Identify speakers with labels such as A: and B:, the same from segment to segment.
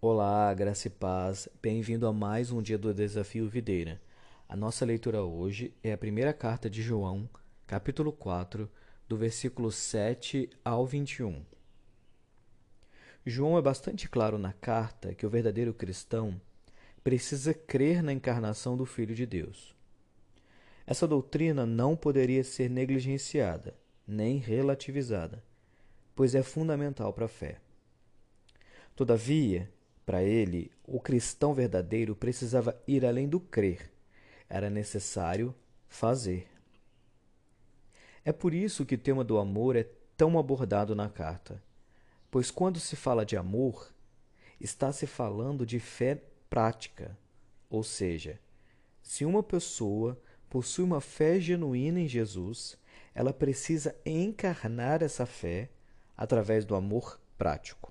A: Olá, graça e paz. Bem-vindo a mais um dia do Desafio Videira. A nossa leitura hoje é a primeira carta de João, capítulo 4, do versículo 7 ao 21. João é bastante claro na carta que o verdadeiro cristão precisa crer na encarnação do Filho de Deus. Essa doutrina não poderia ser negligenciada, nem relativizada, pois é fundamental para a fé. Todavia, para ele, o cristão verdadeiro precisava ir além do crer, era necessário fazer. É por isso que o tema do amor é tão abordado na carta, pois quando se fala de amor, está se falando de fé prática, ou seja, se uma pessoa possui uma fé genuína em Jesus, ela precisa encarnar essa fé através do amor prático.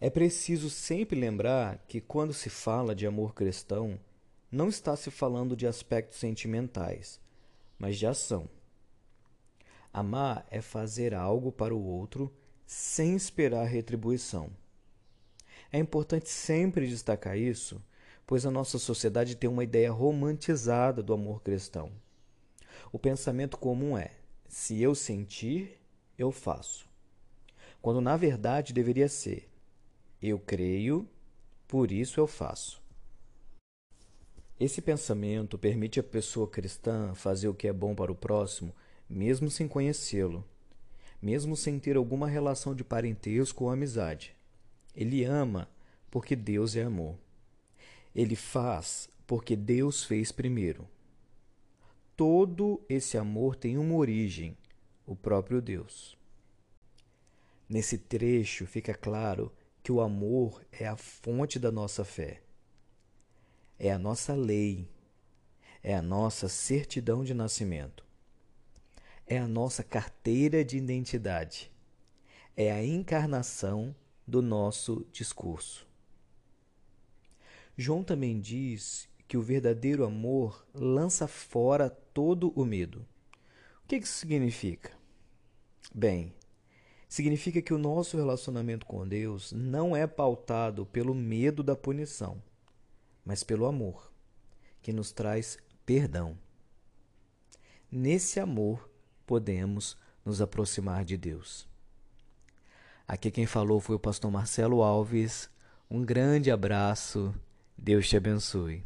A: É preciso sempre lembrar que quando se fala de amor cristão, não está se falando de aspectos sentimentais, mas de ação. Amar é fazer algo para o outro sem esperar retribuição. É importante sempre destacar isso, pois a nossa sociedade tem uma ideia romantizada do amor cristão. O pensamento comum é: se eu sentir, eu faço. Quando na verdade deveria ser: eu creio, por isso eu faço. Esse pensamento permite à pessoa cristã fazer o que é bom para o próximo, mesmo sem conhecê-lo, mesmo sem ter alguma relação de parentesco ou amizade. Ele ama porque Deus é amor. Ele faz porque Deus fez primeiro. Todo esse amor tem uma origem, o próprio Deus. Nesse trecho fica claro que o amor é a fonte da nossa fé, é a nossa lei, é a nossa certidão de nascimento, é a nossa carteira de identidade, é a encarnação do nosso discurso. João também diz que o verdadeiro amor lança fora todo o medo. O que isso significa? Bem, significa que o nosso relacionamento com Deus não é pautado pelo medo da punição, mas pelo amor, que nos traz perdão. Nesse amor podemos nos aproximar de Deus. Aqui quem falou foi o pastor Marcelo Alves. Um grande abraço. Deus te abençoe.